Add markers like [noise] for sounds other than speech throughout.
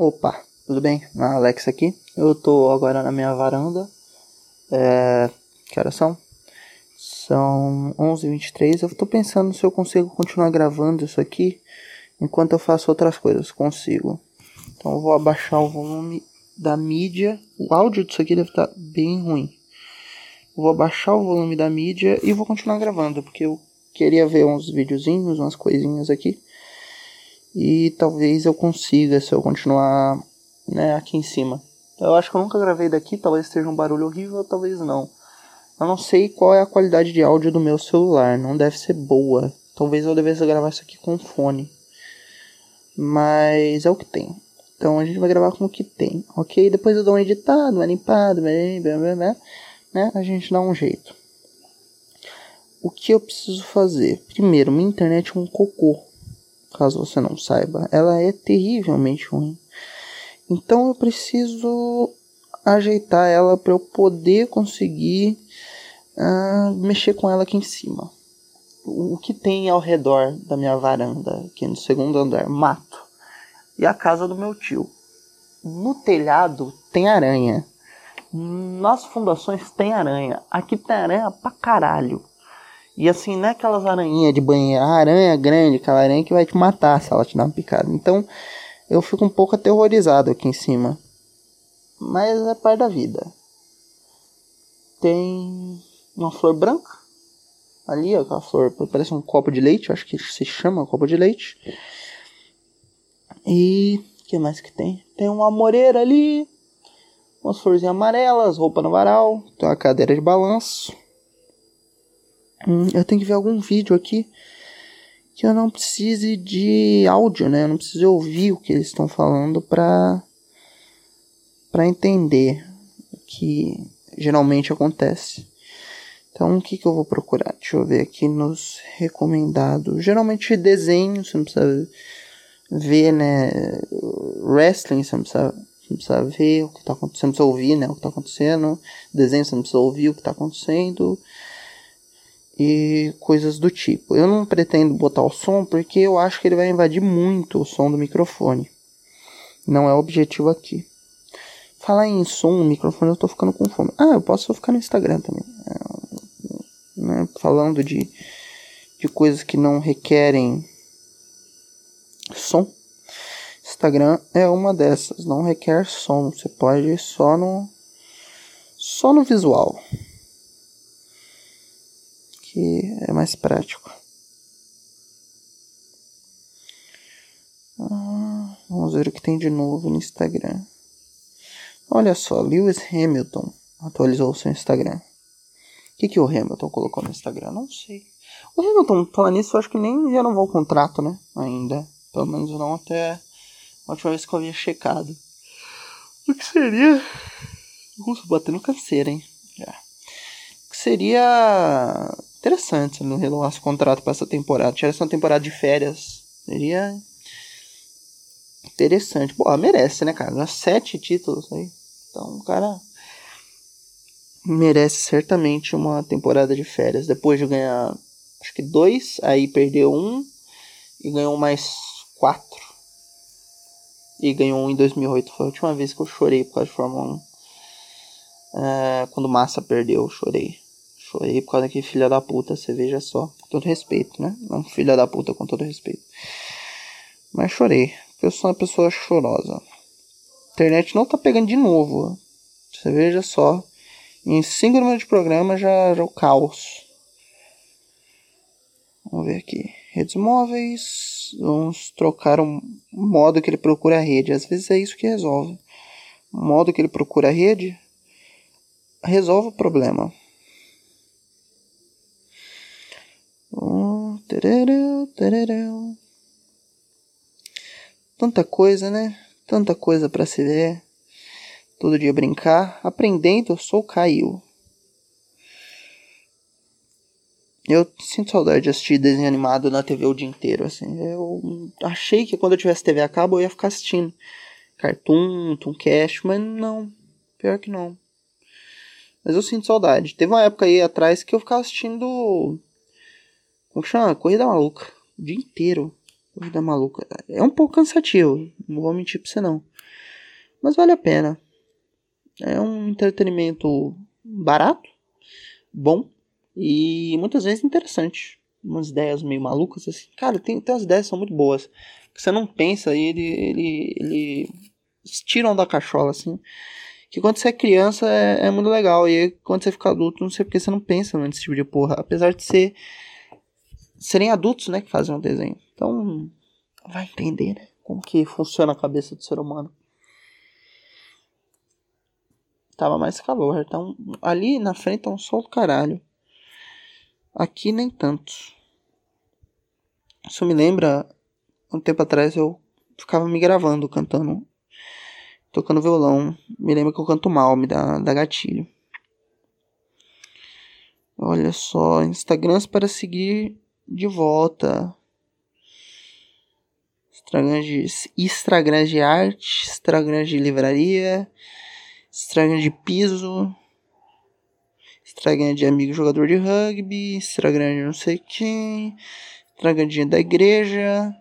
Opa, tudo bem? Alex aqui. Eu tô agora na minha varanda. É... Que horas são? São 11h23. Eu tô pensando se eu consigo continuar gravando isso aqui enquanto eu faço outras coisas. Consigo. Então eu vou abaixar o volume da mídia. O áudio disso aqui deve estar tá bem ruim. Eu vou abaixar o volume da mídia e vou continuar gravando, porque eu queria ver uns videozinhos, umas coisinhas aqui. E talvez eu consiga se eu continuar né, aqui em cima. Eu acho que eu nunca gravei daqui, talvez esteja um barulho horrível, talvez não. Eu não sei qual é a qualidade de áudio do meu celular, não deve ser boa. Talvez eu devesse gravar isso aqui com fone. Mas é o que tem. Então a gente vai gravar com o que tem, ok? Depois eu dou um editado, uma limpada, né? A gente dá um jeito. O que eu preciso fazer? Primeiro, minha internet é um cocô caso você não saiba, ela é terrivelmente ruim. Então eu preciso ajeitar ela para eu poder conseguir uh, mexer com ela aqui em cima. O que tem ao redor da minha varanda, aqui no segundo andar? Mato. E a casa do meu tio. No telhado tem aranha. Nas fundações tem aranha. Aqui tem aranha pra caralho. E assim, não é aquelas aranhinhas de banheiro, a aranha grande, aquela aranha que vai te matar se ela te dar uma picada. Então, eu fico um pouco aterrorizado aqui em cima. Mas é parte da vida. Tem uma flor branca. Ali, ó, aquela flor parece um copo de leite, acho que se chama copo de leite. E que mais que tem? Tem uma amoreira ali, umas florzinhas amarelas, roupa no varal, tem uma cadeira de balanço. Hum, eu tenho que ver algum vídeo aqui que eu não precise de áudio, né? Eu não preciso ouvir o que eles estão falando para para entender o que geralmente acontece. Então, o que, que eu vou procurar? Deixa eu ver aqui nos recomendados. Geralmente desenho, você não precisa ver, né? Wrestling, você não precisa, você não precisa ver o que está acontecendo, você não precisa ouvir, né? O que está acontecendo. Desenho, você não precisa ouvir o que está acontecendo e coisas do tipo. Eu não pretendo botar o som porque eu acho que ele vai invadir muito o som do microfone. Não é o objetivo aqui. Falar em som, microfone, eu tô ficando com fome. Ah, eu posso ficar no Instagram também. É, né, falando de, de coisas que não requerem som. Instagram é uma dessas, não requer som. Você pode ir só no só no visual que é mais prático. Ah, vamos ver o que tem de novo no Instagram. Olha só, Lewis Hamilton atualizou seu Instagram. O que, que o Hamilton colocou no Instagram? Não sei. O Hamilton, falando nisso, eu acho que nem renovou o contrato, né? Ainda. Pelo menos não até a última vez que eu havia checado. O que seria. Nossa, batendo canseira, hein? É. O que seria interessante se não renovasse o contrato para essa temporada. Tivesse uma temporada de férias. Seria interessante. Pô, merece, né, cara? Sete títulos aí. Então o cara merece certamente uma temporada de férias. Depois de ganhar, acho que dois, aí perdeu um e ganhou mais quatro. E ganhou um em 2008. Foi a última vez que eu chorei por causa de Fórmula 1. É, quando Massa perdeu, eu chorei. Chorei por causa daquele filho da puta, você veja só. Com todo respeito, né? Não filha da puta, com todo respeito. Mas chorei. Eu sou uma pessoa chorosa. A internet não tá pegando de novo. Você veja só. Em 5 minutos de programa já, já o caos. Vamos ver aqui. Redes móveis. Vamos trocar o modo que ele procura a rede. Às vezes é isso que resolve. O modo que ele procura a rede resolve o problema. Tanta coisa, né? Tanta coisa para se ver. Todo dia brincar. Aprendendo, eu sou o Caio. Eu sinto saudade de assistir desenho animado na TV o dia inteiro, assim. Eu achei que quando eu tivesse TV a cabo eu ia ficar assistindo Cartoon, Tooncast, mas não. Pior que não. Mas eu sinto saudade. Teve uma época aí atrás que eu ficava assistindo como que chama? Corrida maluca. O dia inteiro. Corrida maluca. É um pouco cansativo, não vou mentir pra você não. Mas vale a pena. É um entretenimento barato, bom e muitas vezes interessante. Umas ideias meio malucas assim. Cara, tem, tem umas ideias que são muito boas. Que você não pensa e ele, ele, ele tiram da cachola assim. Que quando você é criança é, é muito legal. E quando você fica adulto, não sei porque você não pensa nesse tipo de porra. Apesar de ser serem adultos, né, que fazem o desenho. Então, vai entender, né, como que funciona a cabeça do ser humano. Tava mais calor, então ali na frente tá um sol do caralho. Aqui nem tanto. Isso me lembra um tempo atrás eu ficava me gravando cantando, tocando violão. Me lembra que eu canto mal, me dá, dá gatilho. Olha só, Instagrams para seguir de volta. Instagram de, Instagram de arte, Instagram de livraria, Instagram de piso, Instagram de amigo jogador de rugby, Instagram de não sei quem, Instagram de da igreja,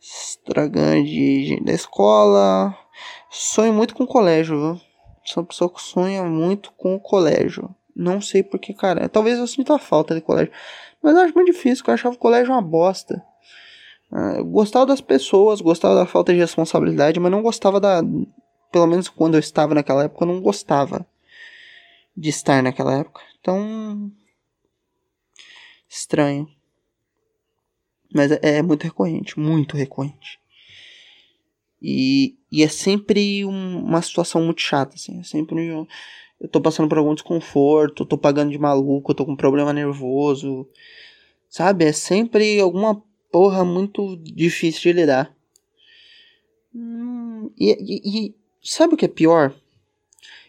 Instagram de gente da escola. Sonho muito com o colégio, viu? Sou uma pessoa que sonha muito com o colégio. Não sei porque, cara. Talvez eu sinta falta de colégio. Mas eu acho muito difícil, eu achava o colégio uma bosta. Ah, eu gostava das pessoas, gostava da falta de responsabilidade, mas não gostava da. Pelo menos quando eu estava naquela época, eu não gostava de estar naquela época. Então. Estranho. Mas é, é muito recorrente, muito recorrente. E, e é sempre um, uma situação muito chata, assim. É sempre um, eu tô passando por algum desconforto, tô pagando de maluco, tô com problema nervoso. Sabe? É sempre alguma porra muito difícil de lidar. Hum, e, e, e, sabe o que é pior?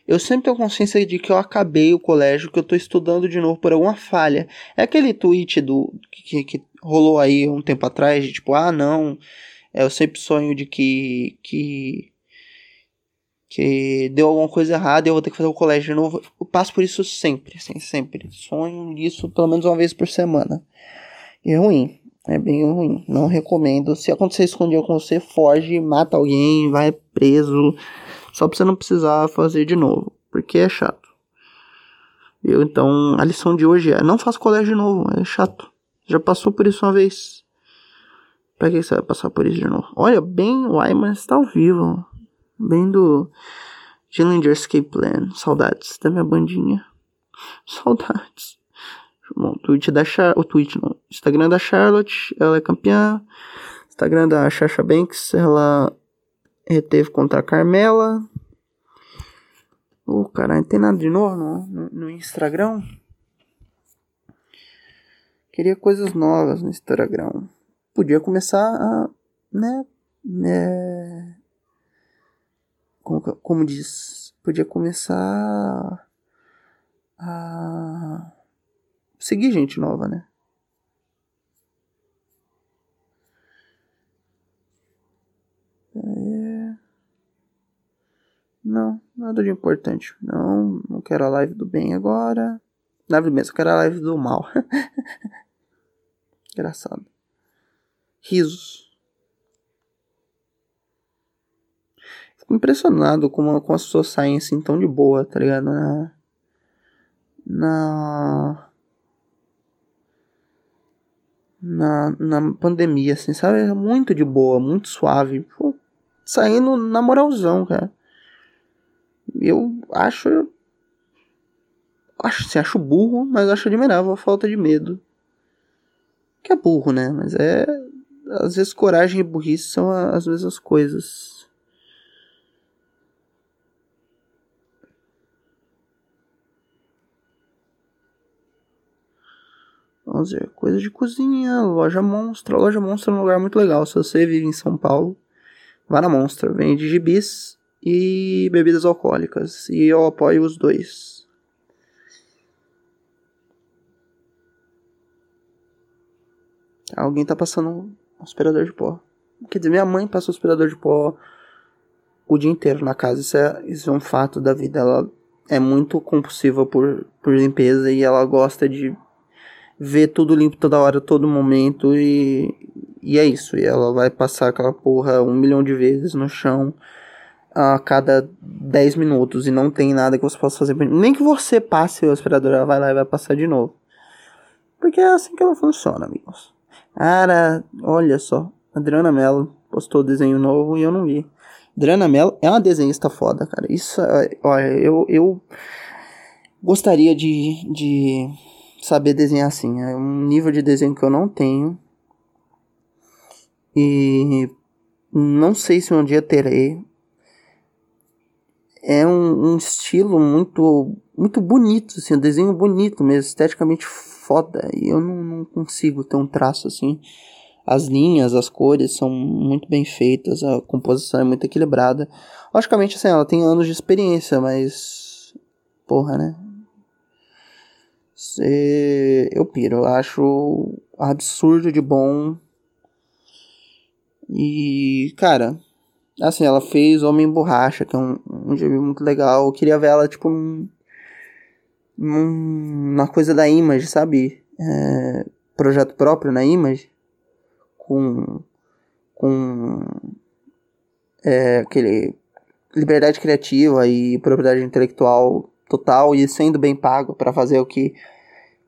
Eu sempre tenho consciência de que eu acabei o colégio, que eu tô estudando de novo por alguma falha. É aquele tweet do que, que rolou aí um tempo atrás, de tipo, ah não, eu sempre sonho de que, que que deu alguma coisa errada e eu vou ter que fazer o colégio de novo. Eu passo por isso sempre, assim, sempre. Sonho disso pelo menos uma vez por semana. E é ruim, é bem ruim. Não recomendo. Se acontecer isso com um dia com você, foge, mata alguém, vai preso. Só pra você não precisar fazer de novo, porque é chato. Eu, então, a lição de hoje é: não faça colégio de novo, é chato. Já passou por isso uma vez. Pra que você vai passar por isso de novo? Olha, bem, o Ayman está ao vivo. Bem do Dillinger Escape Plan. Saudades da minha bandinha. Saudades. Bom, tweet da Char o tweet não. Instagram da Charlotte, ela é campeã. Instagram da Sasha Banks, ela reteve contra a Carmela. Ô, oh, caralho, não tem nada de novo no, no, no Instagram? Queria coisas novas no Instagram. Podia começar a, né, é, como, como diz, podia começar a seguir gente nova, né? É... Não, nada de importante. Não, não quero a live do bem agora. Do bem, só quero a live do mal. [laughs] Engraçado. Risos. Impressionado como, como as pessoas saem assim tão de boa, tá ligado? Na. Na. Na, na pandemia, assim, sabe? Muito de boa, muito suave. Pô, saindo na moralzão, cara. Eu acho. Acho, assim, acho burro, mas acho admirável a falta de medo. Que é burro, né? Mas é. Às vezes coragem e burrice são as mesmas coisas. Vamos ver, coisa de cozinha, loja Monstra. Loja Monstra é um lugar muito legal. Se você vive em São Paulo, vá na Monstra. Vende gibis e bebidas alcoólicas. E eu apoio os dois. Alguém tá passando um aspirador de pó. Quer dizer, minha mãe passa o aspirador de pó o dia inteiro na casa. Isso é, isso é um fato da vida. Ela é muito compulsiva por, por limpeza e ela gosta de ver tudo limpo toda hora, todo momento e, e é isso. E ela vai passar aquela porra um milhão de vezes no chão a cada 10 minutos e não tem nada que você possa fazer. Nem que você passe o aspirador, ela vai lá e vai passar de novo. Porque é assim que ela funciona, amigos. Cara, olha só. Adriana Mello postou desenho novo e eu não vi. Adriana Mello é uma desenhista foda, cara. Isso, olha, eu, eu gostaria de, de saber desenhar assim. É um nível de desenho que eu não tenho. E não sei se um dia terei. É um, um estilo muito muito bonito, assim, um desenho bonito mesmo, esteticamente foda. E eu não, não consigo ter um traço assim. As linhas, as cores são muito bem feitas, a composição é muito equilibrada. Logicamente, assim, ela tem anos de experiência, mas. Porra, né? Eu piro, acho absurdo de bom. E, cara, assim, ela fez Homem Borracha, que é um, um muito legal. Eu queria ver ela, tipo, num, num, na coisa da Image, sabe? É, projeto próprio na Image. Com. Com. É, aquele. Liberdade criativa e propriedade intelectual total e sendo bem pago para fazer o que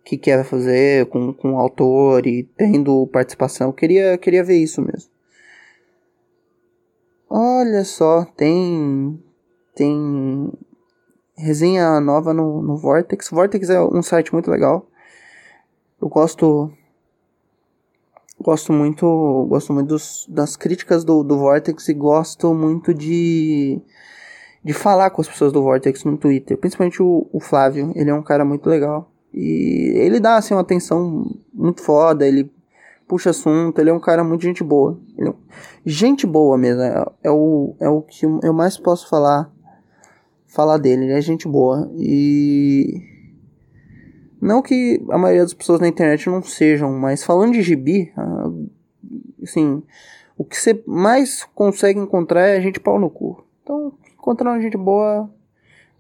que quer fazer com, com o autor e tendo participação. Queria, queria ver isso mesmo. Olha só, tem tem resenha nova no, no Vortex. Vortex é um site muito legal. Eu gosto gosto muito gosto muito dos, das críticas do, do Vortex e gosto muito de de falar com as pessoas do Vortex no Twitter, principalmente o, o Flávio, ele é um cara muito legal. E ele dá assim uma atenção muito foda, ele puxa assunto, ele é um cara muito gente boa. É, gente boa mesmo, é, é, o, é o que eu mais posso falar falar dele, ele é gente boa. E não que a maioria das pessoas na internet não sejam, mas falando de gibi, ah, assim, o que você mais consegue encontrar é gente pau no cu. Então, encontrar uma gente boa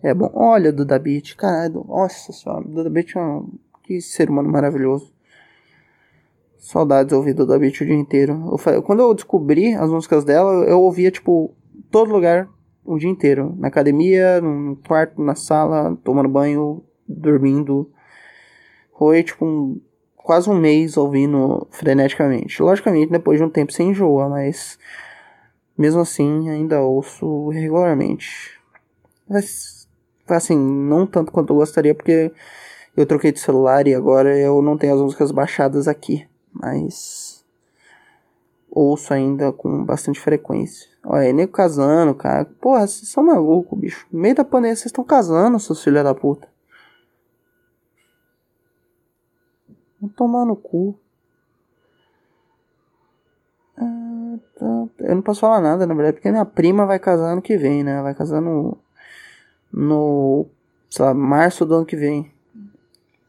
é bom. Olha, Duda Beat, caralho, nossa senhora, Duda Beat é um que ser humano maravilhoso. Saudades de ouvir Duda Beat o dia inteiro. Eu, quando eu descobri as músicas dela, eu ouvia, tipo, todo lugar o dia inteiro. Na academia, no quarto, na sala, tomando banho, dormindo. Foi, tipo, um, quase um mês ouvindo freneticamente. Logicamente, depois de um tempo sem enjoa, mas mesmo assim, ainda ouço regularmente. Mas, assim, não tanto quanto eu gostaria, porque eu troquei de celular e agora eu não tenho as músicas baixadas aqui. Mas. Ouço ainda com bastante frequência. Olha, nego casando, cara. Porra, vocês são malucos, bicho. No meio da pandemia vocês estão casando, seus filhos da puta. Vão tomar no cu. Ah, tá. Eu não posso falar nada, na verdade, porque minha prima vai casar ano que vem, né? Vai casar no. No. Sei lá, março do ano que vem.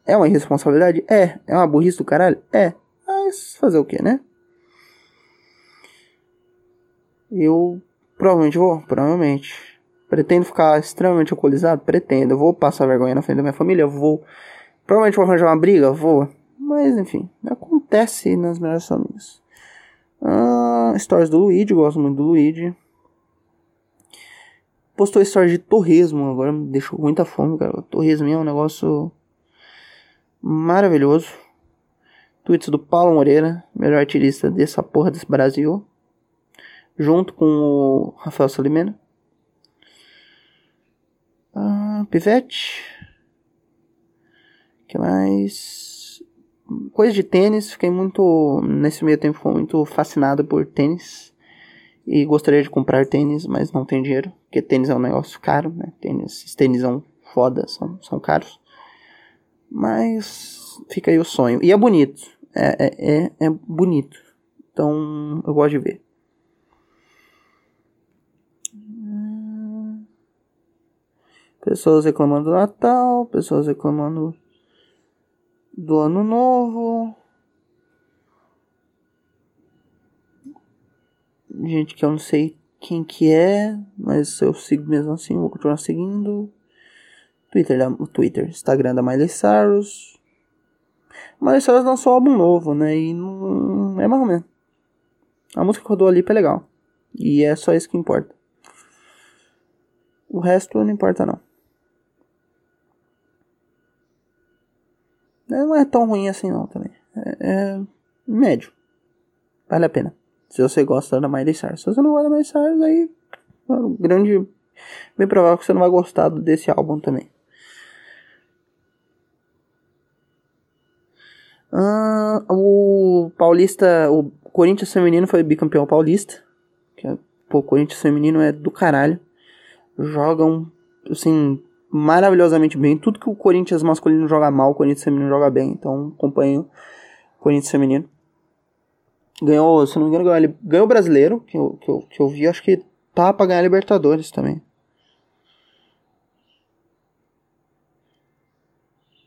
É uma irresponsabilidade? É. É uma burrice do caralho? É. Mas fazer o que, né? Eu provavelmente vou, provavelmente. Pretendo ficar extremamente alcoolizado? Pretendo. Eu vou passar vergonha na frente da minha família? Vou. Provavelmente vou arranjar uma briga? Vou. Mas enfim, acontece nas melhores famílias. Ah, stories do Luigi, gosto muito do Luigi. Postou stories de torresmo, agora me deixou muita fome, cara. Torresmo é um negócio maravilhoso. Tweets do Paulo Moreira, melhor artilista dessa porra desse Brasil. Junto com o Rafael Salimena. Ah, Pivete. que mais? coisa de tênis, fiquei muito. Nesse meio tempo, muito fascinado por tênis. E gostaria de comprar tênis, mas não tenho dinheiro. Porque tênis é um negócio caro, né? Tênis, esses tênis são foda, são, são caros. Mas fica aí o sonho. E é bonito. É, é, é, é bonito. Então eu gosto de ver. Pessoas reclamando do Natal, pessoas reclamando do ano novo. Gente que eu não sei quem que é, mas eu sigo mesmo assim, vou continuar seguindo. Twitter, o Twitter, Instagram da Miley Cyrus. Mas elas lançou um álbum novo, né? E não é mais ou menos. A música rodou ali é legal. E é só isso que importa. O resto não importa não. Não é tão ruim assim não também. É, é médio. Vale a pena. Se você gosta da Miley Cyrus. Se você não gosta da Miley Cyrus, aí... É grande... Bem provável que você não vai gostar desse álbum também. Ah, o Paulista... O Corinthians feminino foi bicampeão paulista. Que é, pô, o Corinthians feminino é do caralho. Jogam, assim, maravilhosamente bem. Tudo que o Corinthians masculino joga mal, o Corinthians feminino joga bem. Então acompanho o Corinthians feminino. Ganhou, se não me engano, ganhou, o brasileiro, que eu, que, eu, que eu vi, acho que tá pra ganhar a Libertadores também.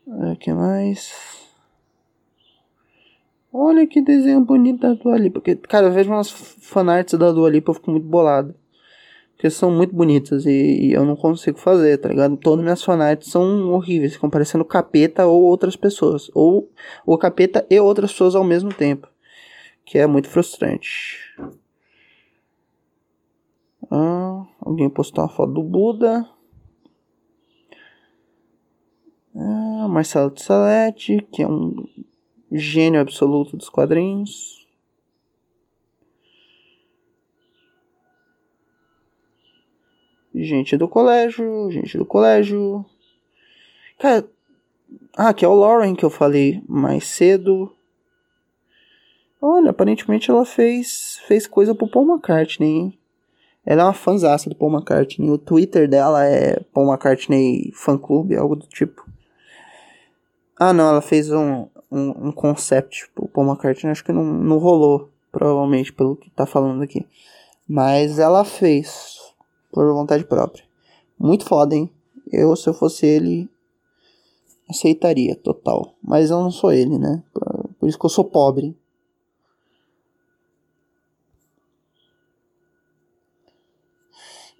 O que mais? Olha que desenho bonito da Dua Lipa. Porque, cara, eu vejo umas fanarts da Dua Lipa, eu fico muito bolado. Porque são muito bonitas e, e, eu não consigo fazer, tá ligado? Todas minhas fanarts são horríveis, ficam parecendo capeta ou outras pessoas. Ou o capeta e outras pessoas ao mesmo tempo. Que é muito frustrante. Ah, alguém postou uma foto do Buda. Ah, Marcelo Salete, que é um gênio absoluto dos quadrinhos. Gente do colégio, gente do colégio. Cara, ah, que é o Lauren que eu falei mais cedo. Olha, aparentemente ela fez fez coisa pro Paul McCartney, hein? Ela é uma fanzaça do Paul McCartney. O Twitter dela é Paul McCartney Fan Club, algo do tipo. Ah, não, ela fez um, um, um concept pro Paul McCartney. Acho que não, não rolou, provavelmente, pelo que tá falando aqui. Mas ela fez por vontade própria. Muito foda, hein? Eu, se eu fosse ele, aceitaria, total. Mas eu não sou ele, né? Por isso que eu sou pobre.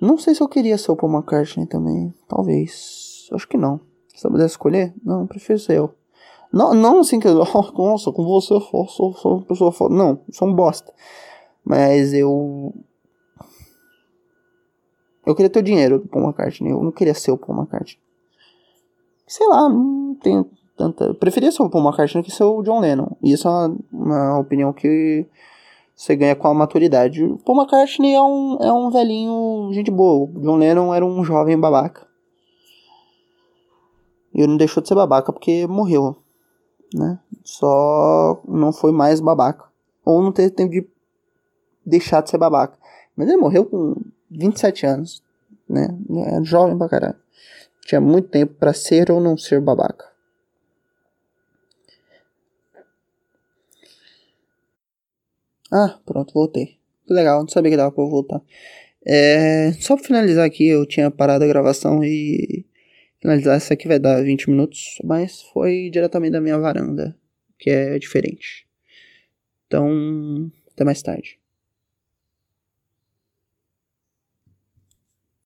Não sei se eu queria ser o Paul McCartney também. Talvez. Acho que não. Se eu pudesse escolher, não, prefiro ser eu. Não, não assim que eu. [laughs] Nossa, com você eu sou, sou, sou uma pessoa foda. Não, sou um bosta. Mas eu eu queria ter o dinheiro do Paul McCartney, eu não queria ser o Paul McCartney. Sei lá, não tenho tanta. Eu preferia ser o Paul McCartney que ser o John Lennon. E isso é uma, uma opinião que você ganha com a maturidade. Paul McCartney é um, é um velhinho, gente boa. O John Lennon era um jovem babaca. E ele não deixou de ser babaca porque morreu. Né? Só não foi mais babaca. Ou não teve tempo de deixar de ser babaca. Mas ele morreu com 27 anos, né? É jovem pra caralho. Tinha muito tempo para ser ou não ser babaca. Ah, pronto, voltei. Legal, não sabia que dava pra eu voltar. É, só pra finalizar aqui, eu tinha parado a gravação e finalizar isso aqui vai dar 20 minutos, mas foi diretamente da minha varanda, que é diferente. Então, até mais tarde.